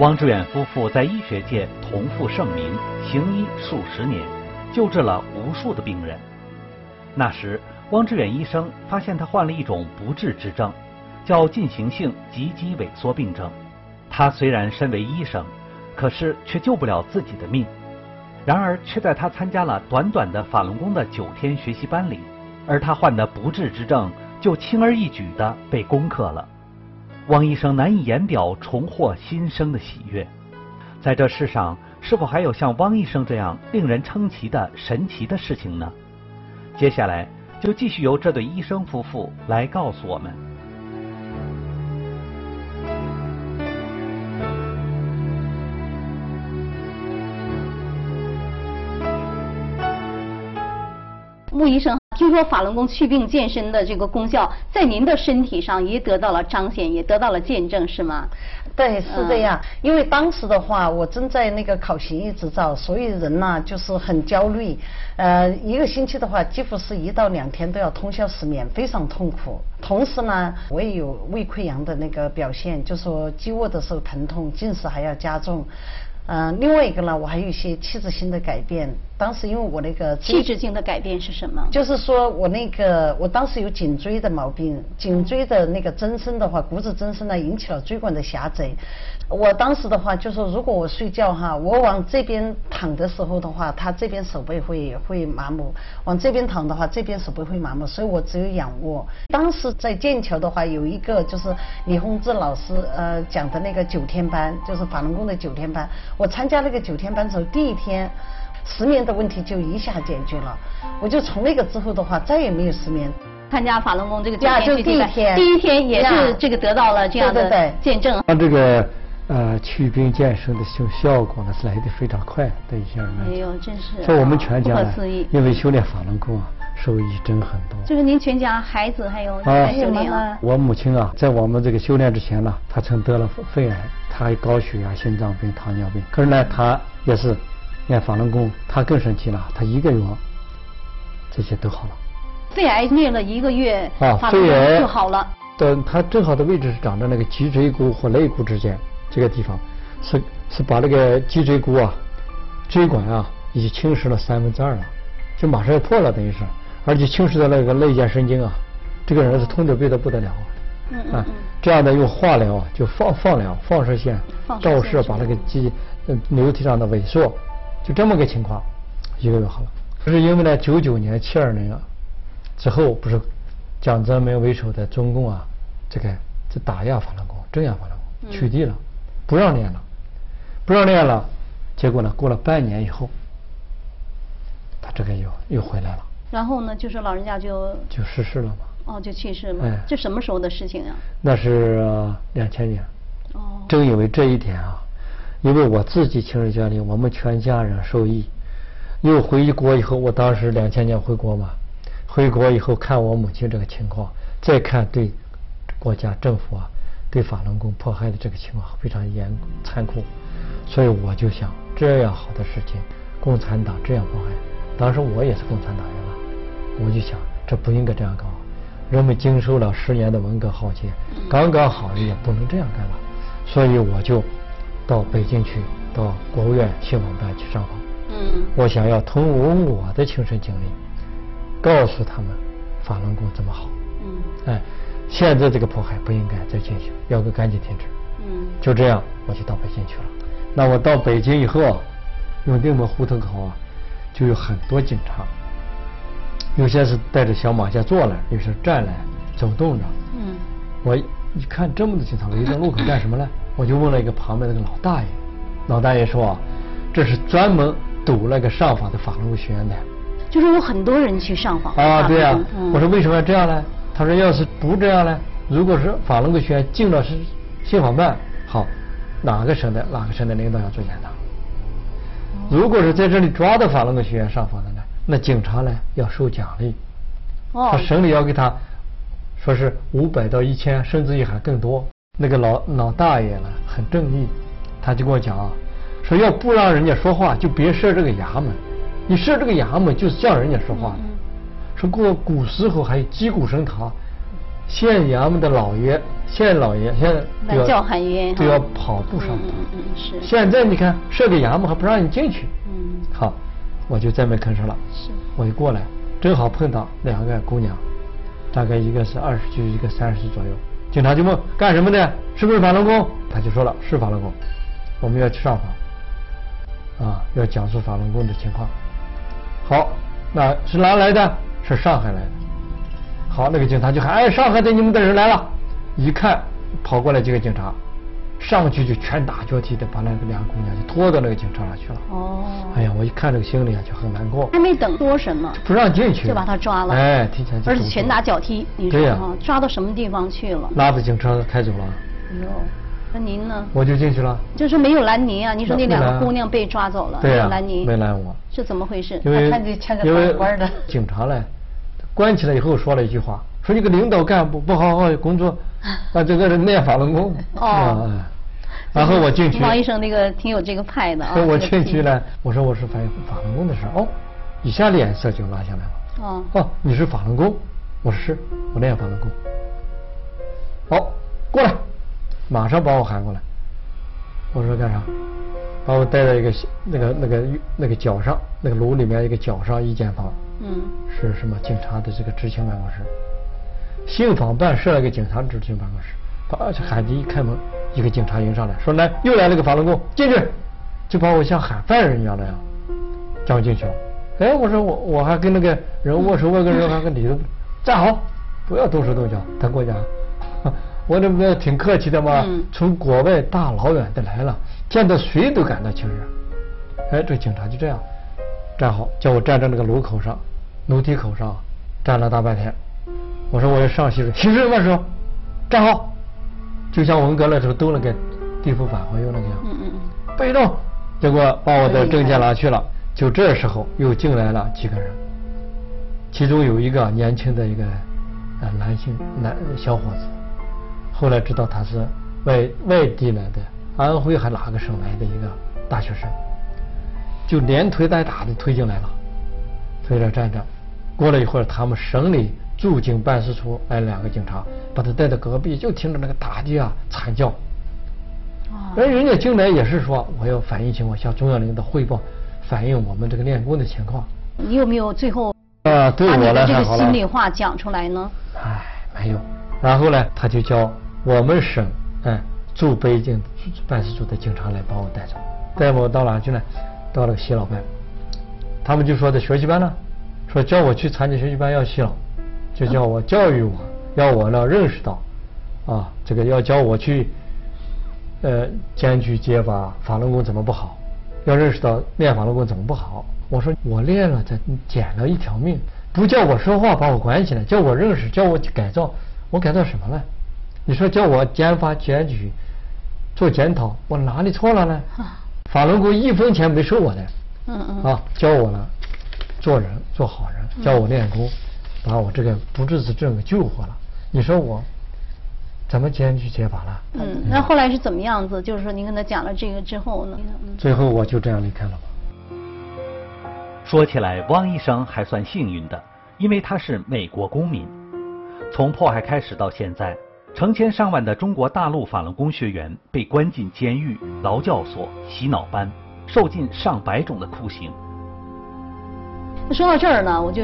汪志远夫妇在医学界同负盛名，行医数十年，救治了无数的病人。那时，汪志远医生发现他患了一种不治之症，叫进行性脊肌萎缩病症。他虽然身为医生，可是却救不了自己的命。然而，却在他参加了短短的法轮功的九天学习班里，而他患的不治之症就轻而易举地被攻克了。汪医生难以言表重获新生的喜悦。在这世上，是否还有像汪医生这样令人称奇的神奇的事情呢？接下来就继续由这对医生夫妇来告诉我们。穆医生，听说法轮功祛病健身的这个功效，在您的身体上也得到了彰显，也得到了见证，是吗？对，是这样。因为当时的话，我正在那个考行医执照，所以人呢就是很焦虑。呃，一个星期的话，几乎是一到两天都要通宵失眠，非常痛苦。同时呢，我也有胃溃疡的那个表现，就说饥饿的时候疼痛，进食还要加重。嗯，另外一个呢，我还有一些器质性的改变。当时因为我那个器质性的改变是什么？就是说我那个我当时有颈椎的毛病，颈椎的那个增生的话，骨质增生呢，引起了椎管的狭窄。我当时的话就说，如果我睡觉哈，我往这边躺的时候的话，他这边手背会会麻木；往这边躺的话，这边手背会麻木，所以我只有仰卧。当时在剑桥的话，有一个就是李洪志老师呃讲的那个九天班，就是法轮功的九天班。我参加那个九天班之后，第一天失眠的问题就一下解决了。我就从那个之后的话，再也没有失眠。参加法轮功这个九呀，就第一天，第一天也是这个得到了这样的对对对见证。他这个呃祛病健身的效效果呢是来的非常快，对一些人来讲。哎呦，真是所以我们全家不呢可思议，因为修炼法轮功啊，受益真很多。就是您全家孩子还有啊在修炼啊。我母亲啊，在我们这个修炼之前呢，她曾得了肺癌，她还有高血压、心脏病、糖尿病。可是呢，她也是练法轮功，他更神奇了，他一个月这些都好了。肺癌练了一个月，啊，肺癌就好了。的，它正好的位置是长在那个脊椎骨和肋骨之间这个地方，是是把那个脊椎骨啊、椎管啊，已经侵蚀了三分之二了，就马上要破了，等于是，而且侵蚀的那个肋间神经啊，这个人是痛得不得不得了嗯嗯嗯，这样的用化疗啊，就放放疗、放射线放射线照射把那个肌呃瘤体上的萎缩，就这么个情况，一个月好了。可是因为呢，九九年、七二年啊之后，不是蒋泽民为首的中共啊，这个这打压法轮功、镇压法轮功，取缔了，不让练了，不让练了，结果呢，过了半年以后，他这个又又回来了，然后呢，就是老人家就就逝世了嘛。哦就去世了哎。这什么时候的事情啊？那是两千年。哦。正因为这一点啊，因为我自己亲身经历，我们全家人受益。又回国以后，我当时两千年回国嘛，回国以后看我母亲这个情况，再看对国家政府啊对法轮功迫害的这个情况非常严残酷，所以我就想，这样好的事情，共产党这样迫害，当时我也是共产党员了，我就想这不应该这样搞。人们经受了十年的文革浩劫，刚刚好也不能这样干了，所以我就到北京去，到国务院信访办去上访。嗯。我想要通过我的亲身经历，告诉他们法轮功怎么好。嗯。哎，现在这个迫害不应该再进行，要个赶紧停止。嗯。就这样，我就到北京去了。那我到北京以后啊，永定门胡同口啊，就有很多警察，有些是带着小马甲坐来，有些站来走动着。嗯。我一看这么多警察围着路口干什么呢？我就问了一个旁边那个老大爷，老大爷说啊，这是专门堵那个上访的法轮功学院的。就是有很多人去上访。啊，对呀、嗯我说为什么要这样呢？他说要是不这样呢，如果是法轮功学院进了是信访办，好，哪个省的哪个省的领导要做检查？如果是在这里抓到法轮功学院上访的呢，那警察呢要受奖励，哦他省里要给他说是五百到一千，甚至于还更多。那个老老大爷呢很正义，他就跟我讲啊，说要不让人家说话，就别设这个衙门。你设这个衙门就是叫人家说话的。说过古时候还有击鼓升堂，县衙门的老爷县老爷现在叫要喊冤都要跑步上嗯班。嗯嗯是现在你看设个衙门还不让你进去。嗯好，我就再没吭声了。是我就过来，正好碰到两个姑娘，大概一个是二十岁，一个三十岁左右。警察就问干什么的？是不是法轮功？他就说了是法轮功，我们要去上访，啊，要讲述法轮功的情况。好，那是哪来的？是上海来的。好，那个警察就喊：“哎，上海的你们的人来了！”一看，跑过来几个警察，上去就拳打脚踢的把那个两个姑娘就拖到那个警车上去了。哦，哎呀，我一看这个心里啊就很难过。还没等说什么，不让进去，就把他抓了哎，提前而且拳打脚踢，你说对呀哈，抓到什么地方去了？拉着警车开走了，哎呦，那您呢？我就进去了。就是没有拦您啊？你说那两个姑娘被抓走了，没有拦您，没拦我，是怎么回事？因为官的警察嘞，关起来以后说了一句话，说你个领导干部不好好工作，啊，这个人练法轮功。哦然后我进去，王医生那个挺有这个派的啊。我进去呢，我说我是反映法轮功的事儿哦，一下脸色就拉下来了。哦，哦，你是法轮功？我说是，我练法轮功。好，过来，马上把我喊过来。我说干啥？把我带到一个那个那个那个角上，那个楼里面一个角上一间房，嗯，是什么警察的这个执勤办公室。信访办设了个警察执勤办公室，把喊的一开门，一个警察迎上来说来又来了个法轮功，进去，就把我像喊犯人一样那样，叫我进去了。哎，我说我我还跟那个人握手，握个人还跟理都站好，不要动手动脚。他跟我讲，我这不是挺客气的吗？嗯从国外大老远的来了，见到谁都感到亲热。哎，这警察就这样站好，叫我站在那个楼口上，楼梯口上站了大半天。我说我要上洗手，洗手万手，站好，就像我们搁那时候兜了个地府返回用那个样。嗯嗯嗯，被动，结果把我的证件拿去了。就这时候又进来了几个人，其中有一个年轻的一个呃男性男小伙子，后来知道他是外外地来的，安徽还哪个省来的一个大学生，就连推带打的推进来了，推着站着。过了一会儿，他们省里驻京办事处来两个警察，把他带到隔壁，就听着那个打的啊惨叫。而人家进来也是说，我要反映情况，向中央领导汇报，反映我们这个练功的情况。你有没有最后啊，对我的这个心里话讲出来呢？哎，没有。然后呢，他就叫我们省哎驻北京办事处的警察来把我带走，带我到哪去呢？到了个洗脑班，他们就说的学习班呢，说叫我去参加学习班要洗脑，就叫我教育我，要我呢认识到，啊，这个要教我去，呃，检举揭发法轮功怎么不好，要认识到练法轮功怎么不好。我说我练了，才捡了一条命，不叫我说话把我关起来，叫我认识，叫我改造，我改造什么了？你说叫我揭发检举，做检讨，我哪里错了呢？法轮功一分钱没收我的，嗯嗯啊，教我了做人，做好人，教我练功，把我这个不治之症给救活了。你说我怎么检举揭发了？嗯，那后来是怎么样子？就是说您跟他讲了这个之后呢？嗯最后我就这样离开了吧。说起来，汪医生还算幸运的，因为他是美国公民。从迫害开始到现在，成千上万的中国大陆法轮功学员被关进监狱、劳教所、洗脑班，受尽上百种的酷刑。说到这儿呢，我就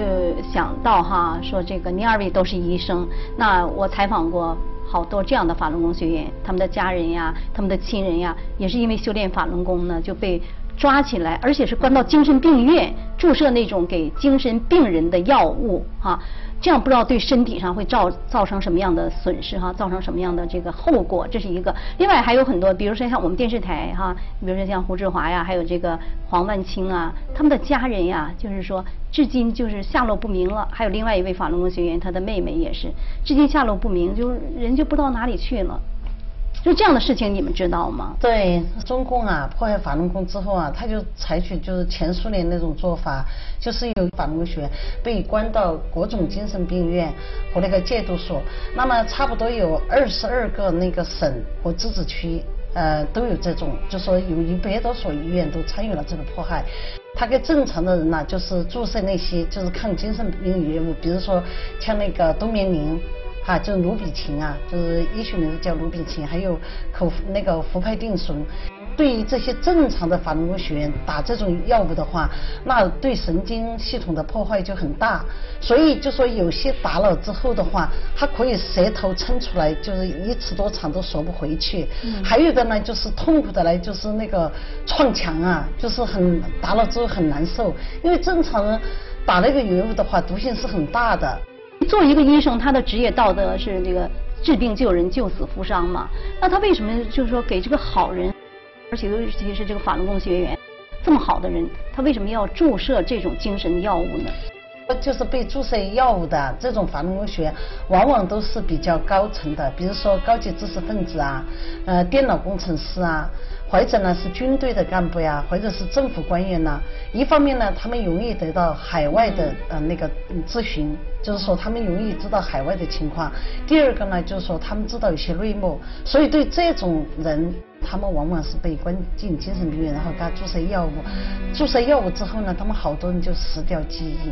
想到哈，说这个您二位都是医生，那我采访过好多这样的法轮功学员，他们的家人呀，他们的亲人呀，也是因为修炼法轮功呢，就被抓起来，而且是关到精神病院，注射那种给精神病人的药物哈、这样不知道对身体上会造造成什么样的损失哈，造成什么样的这个后果，这是一个。另外还有很多，比如说像我们电视台哈，比如说像胡志华呀，还有这个黄万清啊，他们的家人呀，就是说至今就是下落不明了。还有另外一位法轮功学员，他的妹妹也是，至今下落不明，就人就不知道哪里去了。就这样的事情，你们知道吗？对中共啊，迫害法轮功之后啊，他就采取就是前苏联那种做法，就是有法轮功学被关到各种精神病院和那个戒毒所，那么差不多有二十二个那个省和自治区。呃，都有这种，就说有一百多所医院都参与了这个迫害。他给正常的人呢，就是注射那些就是抗精神病药物，比如说像那个冬眠灵。啊，就是氯吡嗪啊，就是医学名字叫鲁比琴，还有口那个氟哌定醇。对于这些正常的法轮功学员打这种药物的话，那对神经系统的破坏就很大。所以就说有些打了之后的话，他可以舌头撑出来，就是一尺多长都缩不回去。还有的呢，就是痛苦的来，就是那个撞墙啊，就是很打了之后很难受。因为正常人打那个药物的话，毒性是很大的。作为一个医生，他的职业道德是这个治病救人、救死扶伤嘛。那他为什么就是说给这个好人？而且尤其是这个法轮功学员，这么好的人，他为什么要注射这种精神药物呢？就是被注射药物的这种法轮功学员，往往都是比较高层的，比如说高级知识分子啊，呃，电脑工程师啊，或者呢是军队的干部呀，或者是政府官员呐。一方面呢，他们容易得到海外的呃那个咨询，就是说他们容易知道海外的情况。第二个呢，就是说他们知道一些内幕，所以对这种人。他们往往是被关进精神病院，然后给他注射药物。注射药物之后呢，他们好多人就失掉记忆，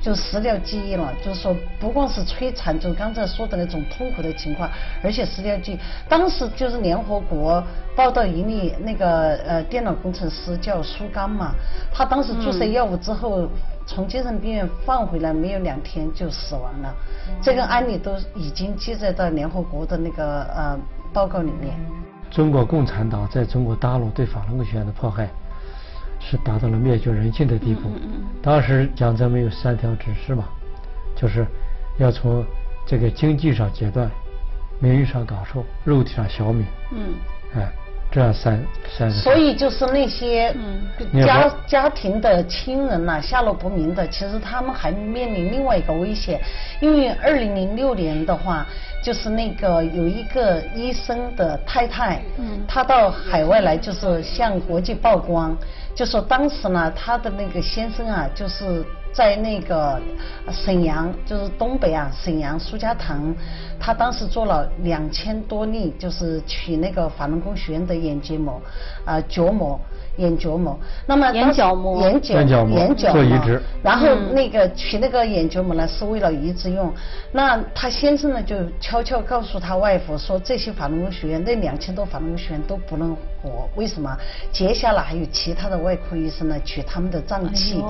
就失掉记忆了。就是说，不光是摧残，就刚才说的那种痛苦的情况，而且失掉记忆。当时就是联合国报道一例那个呃电脑工程师叫苏刚嘛，他当时注射药物之后，从精神病院放回来没有两天就死亡了。这个案例都已经记载到联合国的那个呃报告里面。中国共产党在中国大陆对法轮功学员的迫害，是达到了灭绝人性的地步。当时江泽民有三条指示嘛，就是要从这个经济上截断，名誉上搞受，肉体上消灭。嗯，哎。这样三三，所以就是那些家家庭的亲人呐，下落不明的，其实他们还面临另外一个危险，因为二零零六年的话，就是那个有一个医生的太太，嗯，她到海外来，就是向国际曝光，就说当时呢，她的那个先生啊，就是。在那个沈阳，就是东北啊，沈阳苏家塘，他当时做了两千多例，就是取那个法轮功学员的眼结膜，啊角膜。眼角膜，那么眼角膜，眼角膜眼角膜，然后那个取那个眼角膜呢，是为了移植用。那他先生呢，就悄悄告诉他外婆说，这些法轮功学员，那两千多法轮功学员都不能活，为什么？接下来还有其他的外科医生呢，取他们的脏器，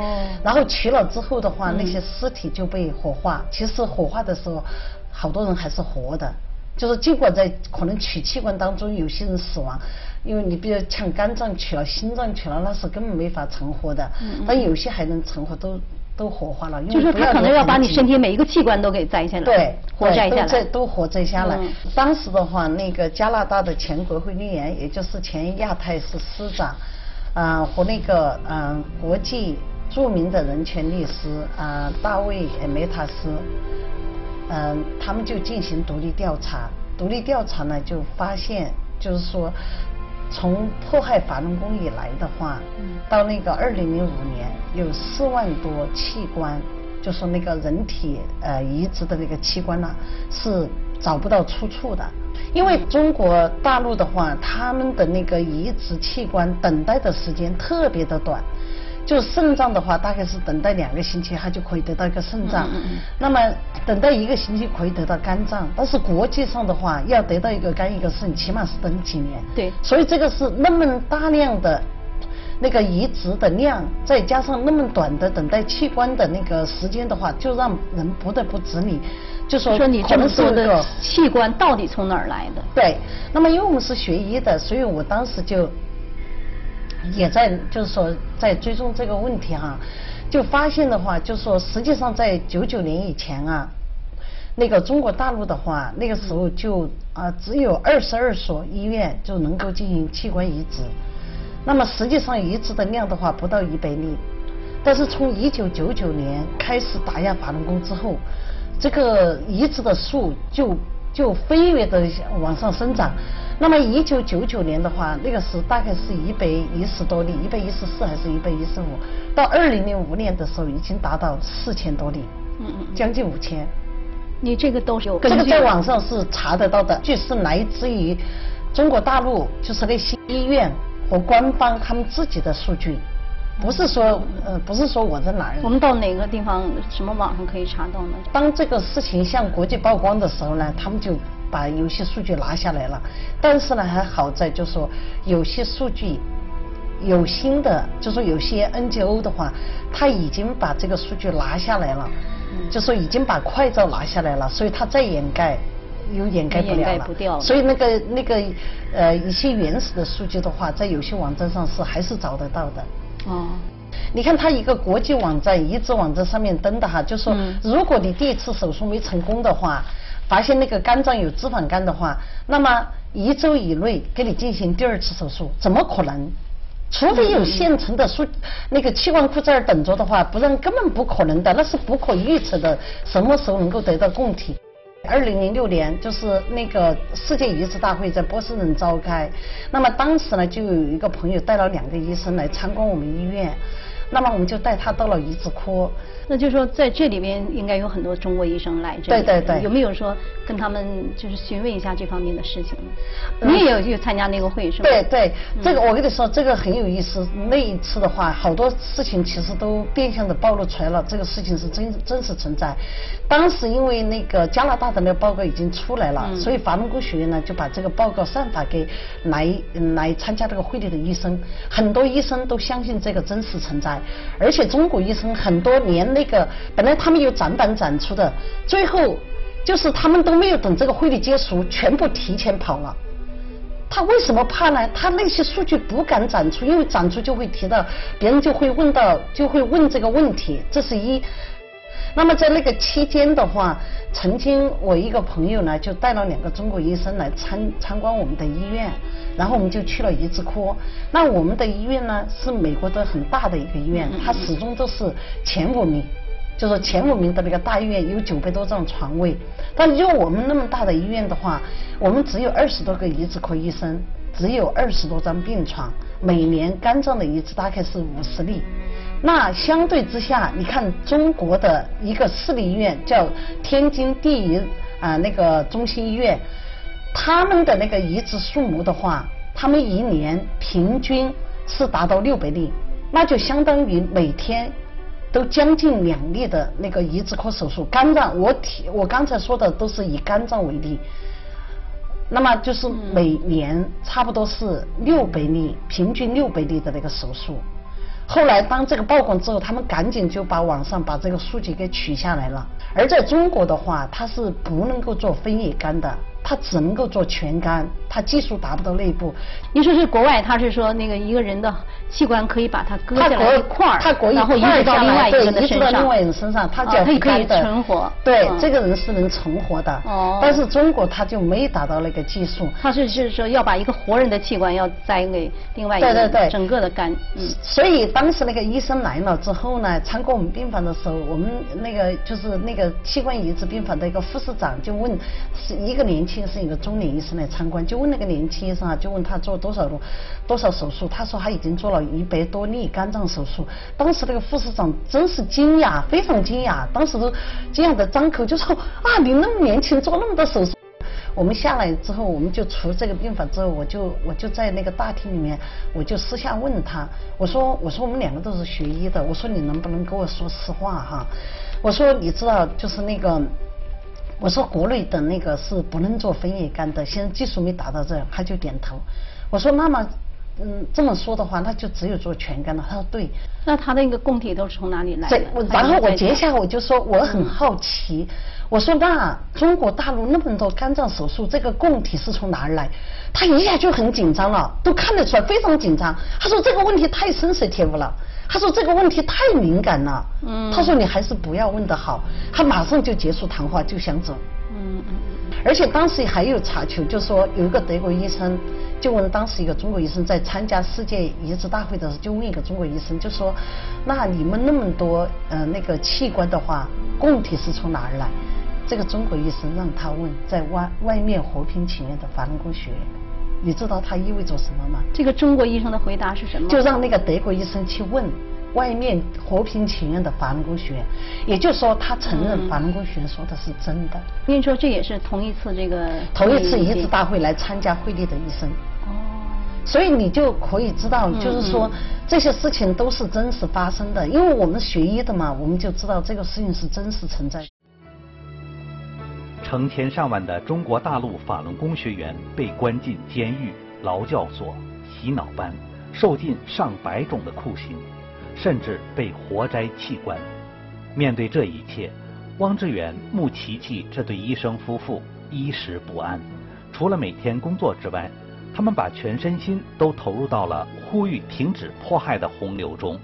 然后取了之后的话，那些尸体就被火化。其实火化的时候，好多人还是活的。就是尽管在可能取器官当中有些人死亡，因为你比如像肝脏取了、心脏取了，那是根本没法存活的。但有些还能存活，都都活化了。就是他可能要把你身体每一个器官都给摘下来，对，活摘下来，都活摘下来。当时的话，那个加拿大的前国会议员，也就是前亚太司司长，啊，和那个嗯国际著名的人权律师啊大卫梅塔斯。嗯，他们就进行独立调查，独立调查呢就发现，就是说，从迫害法轮功以来的话，到那个二零零五年，有四万多器官，就是那个人体呃移植的那个器官呢是找不到出处的，因为中国大陆的话，他们的那个移植器官等待的时间特别的短。就肾脏的话，大概是等待两个星期，它就可以得到一个肾脏。那么等待一个星期可以得到肝脏，但是国际上的话，要得到一个肝一个肾，起码是等几年。对。所以这个是那么大量的那个移植的量，再加上那么短的等待器官的那个时间的话，就让人不得不质疑，就说说你这么多的器官到底从哪儿来的？对。那么因为我们是学医的，所以我当时就。也在就是说在追踪这个问题哈，就发现的话，就是说实际上在九九年以前啊，那个中国大陆的话，那个时候就啊只有二十二所医院就能够进行器官移植，那么实际上移植的量的话不到一百例，但是从一九九九年开始打压法轮功之后，这个移植的数就就飞跃的往上生长。那么一九九九年的话，那个是大概是一百一十多例，一百一十四还是一百一十五？到二零零五年的时候，已经达到四千多例，嗯嗯，将近五千。你这个都是有这个在网上是查得到的，据是来自于中国大陆，就是那些医院和官方他们自己的数据。不是说呃不是说我在哪儿。我们到哪个地方什么网上可以查到呢？当这个事情向国际曝光的时候呢，他们就把有些数据拿下来了。但是呢，还好在就说有些数据。有新的，就说有些 NGO 的话，他已经把这个数据拿下来了，就说已经把快照拿下来了，所以他再掩盖又掩盖不了了。所以那个那个呃一些原始的数据的话，在有些网站上是还是找得到的。哦。你看他一个国际网站、移植网站上面登的哈，就说如果你第一次手术没成功的话，发现那个肝脏有脂肪肝的话，那么一周以内给你进行第二次手术，怎么可能？除非有现成的输那个器官库在那儿等着的话，不然根本不可能的，那是不可预测的，什么时候能够得到供体？二零零六年就是那个世界移植大会在波士顿召开，那么当时呢就有一个朋友带了两个医生来参观我们医院，那么我们就带他到了移植科。那就是说，在这里边应该有很多中国医生来这里，对对对，有没有说跟他们就是询问一下这方面的事情？你也有去参加那个会是吗？对对，这个我跟你说，这个很有意思。那一次的话，好多事情其实都变相的暴露出来了，这个事情是真真实存在。当时因为那个加拿大的那个报告已经出来了，所以法轮功学院呢就把这个报告散发给来来参加这个会议的医生，很多医生都相信这个真实存在，而且中国医生很多年。那个本来他们有展板展出的，最后就是他们都没有等这个会议结束，全部提前跑了。他为什么怕呢？他那些数据不敢展出，因为展出就会提到，别人就会问到，就会问这个问题。这是一。那么在那个期间的话，曾经我一个朋友呢，就带了两个中国医生来参参观我们的医院，然后我们就去了移植科。那我们的医院呢，是美国的很大的一个医院，它始终都是前五名，就是前五名的那个大医院，有九百多张床位。但就我们那么大的医院的话，我们只有二十多个移植科医生，只有二十多张病床，每年肝脏的移植大概是五十例。那相对之下，你看中国的一个私立医院叫天津第一啊那个中心医院，他们的那个移植数目的话，他们一年平均是达到六百例，那就相当于每天都将近两例的那个移植科手术。肝脏，我提我刚才说的都是以肝脏为例，那么就是每年差不多是六百例，平均六百例的那个手术。后来，当这个曝光之后，他们赶紧就把网上把这个数据给取下来了。而在中国的话，它是不能够做分页杆的。它只能够做全肝，他技术达不到内部。你说是国外，他是说那个一个人的器官可以把它割下来一块儿，然后移植到另外一个人身上，另外一个人身上，他叫可以存活。对，这个人是能存活的。哦。但是中国他就没达到那个技术。他是是说要把一个活人的器官要栽给另外一个对对对，整个的肝。嗯。所以当时那个医生来了之后呢，参观我们病房的时候，我们那个就是那个器官移植病房的一个护士长就问，是一个年轻人，是一个中年。医生来参观，就问那个年轻医生啊，就问他做多少多多少手术，他说他已经做了一百多例肝脏手术。当时那个护士长真是惊讶，非常惊讶，当时都惊讶的张口就说啊，你那么年轻做那么多手术。我们下来之后，我们就出这个病房之后，我就我就在那个大厅里面，我就私下问他，我说我说我们两个都是学医的，我说你能不能跟我说实话哈？我说你知道就是那个。我说国内的那个是不能做分叶肝的，现在技术没达到这，他就点头。我说那么，嗯，这么说的话，那就只有做全肝了。他说对。那他那个供体都是从哪里来的？然后我接下来我就说我很好奇，我说那中国大陆那么多肝脏手术，这个供体是从哪儿来？他一下就很紧张了，都看得出来非常紧张。他说这个问题太深色贴了。他说这个问题太敏感了。嗯。他说你还是不要问的好。他马上就结束谈话，就想走。嗯嗯。而且当时还有查求，就说有一个德国医生就问当时一个中国医生在参加世界移植大会的时候，就问一个中国医生，就说那你们那么多呃那个器官的话，供体是从哪儿来？这个中国医生让他问在外外面和平情愿的法轮功学院。你知道它意味着什么吗？这个中国医生的回答是什么？就让那个德国医生去问外面和平请愿的法轮功学院，也就是说他承认法轮功学院说的是真的。跟你说这也是同一次这个同一次移植大会来参加会议的医生。哦。所以你就可以知道，嗯就是说这些事情都是真实发生的，因为我们学医的嘛，我们就知道这个事情是真实存在。成千上万的中国大陆法轮功学员被关进监狱、劳教所、洗脑班，受尽上百种的酷刑，甚至被活摘器官。面对这一切，汪志远、穆琪琪这对医生夫妇衣食不安。除了每天工作之外，他们把全身心都投入到了呼吁停止迫害的洪流中。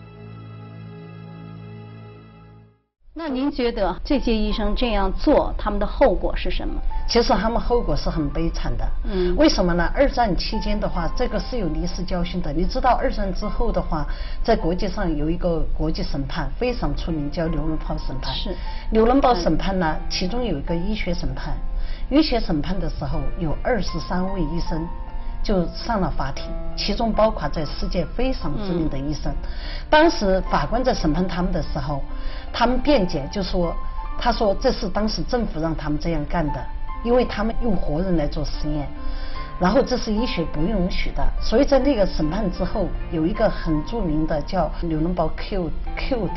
那您觉得这些医生这样做，他们的后果是什么？其实他们后果是很悲惨的。嗯为什么呢？二战期间的话，这个是有历史教训的。你知道二战之后的话，在国际上有一个国际审判非常出名，叫纽伦堡审判。是纽伦堡审判呢，其中有一个医学审判。医学审判的时候，有二十三位医生就上了法庭，其中包括在世界非常知名的医生。当时法官在审判他们的时候，他们辩解就说，他说这是当时政府让他们这样干的，因为他们用活人来做实验。然后这是医学不允许的，所以在那个审判之后，有一个很著名的叫纽伦堡 Q Q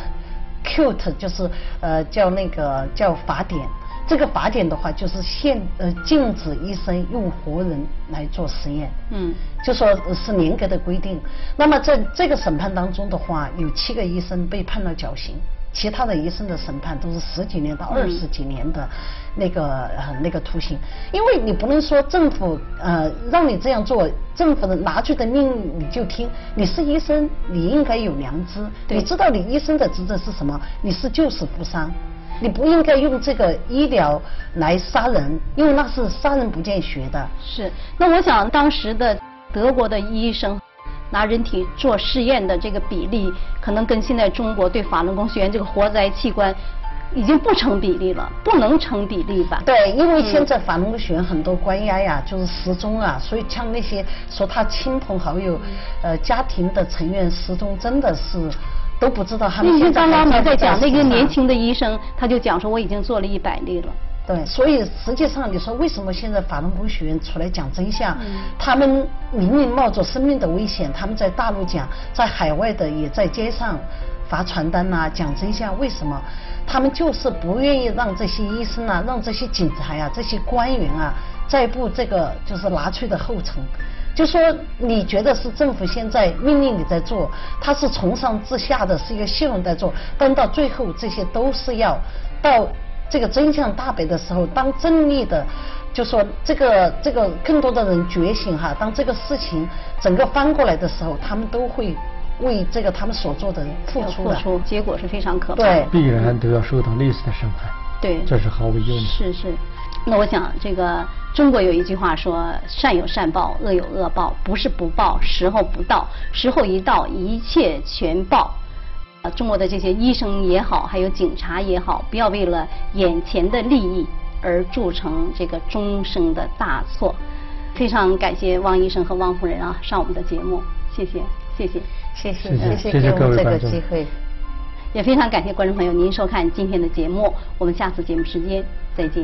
Q 就是呃叫那个叫法典。这个法典的话，就是限呃禁止医生用活人来做实验。嗯，就说是严格的规定。那么在这个审判当中的话，有七个医生被判了绞刑，其他的医生的审判都是十几年到二十几年的那个、呃那个徒刑。因为你不能说政府呃让你这样做，政府的拿出的命令你就听。你是医生，你应该有良知，你知道你医生的职责是什么？你是救死扶伤。你不应该用这个医疗来杀人，因为那是杀人不见血的。是。那我想当时的德国的医生拿人体做试验的这个比例，可能跟现在中国对法轮功学员这个活摘器官已经不成比例了，不能成比例吧？对，因为现在法轮功学员很多关押呀，就是失踪啊，所以像那些说他亲朋好友、呃家庭的成员失踪，真的是都不知道他们那现在天刚刚我们在讲那个年轻的医生，他就讲说我已经做了一百例了。对，所以实际上你说为什么现在法轮功学员出来讲真相？嗯他们明明冒着生命的危险，他们在大陆讲，在海外的也在街上发传单呐、讲真相。为什么？他们就是不愿意让这些医生啊，让这些警察呀、这些官员啊，再步这个就是拿粹的后尘。就说你觉得是政府现在命令你在做，他是从上至下的是一个系统在做，但到最后这些都是要到这个真相大白的时候，当正义的，就说这个这个更多的人觉醒哈，当这个事情整个翻过来的时候，他们都会为这个他们所做的付出的。付出，结果是非常可怕的。对必然都要受到类似的审判。对，这是毫无疑问的。是是，那我想这个中国有一句话说：“善有善报，恶有恶报，不是不报，时候不到，时候一到，一切全报。”啊，中国的这些医生也好，还有警察也好，不要为了眼前的利益而铸成这个终生的大错。非常感谢汪医生和汪夫人啊，上我们的节目，谢谢，谢谢。谢谢谢谢谢谢谢给我们这个各位观众机会。也非常感谢观众朋友您收看今天的节目，我们下次节目时间再见。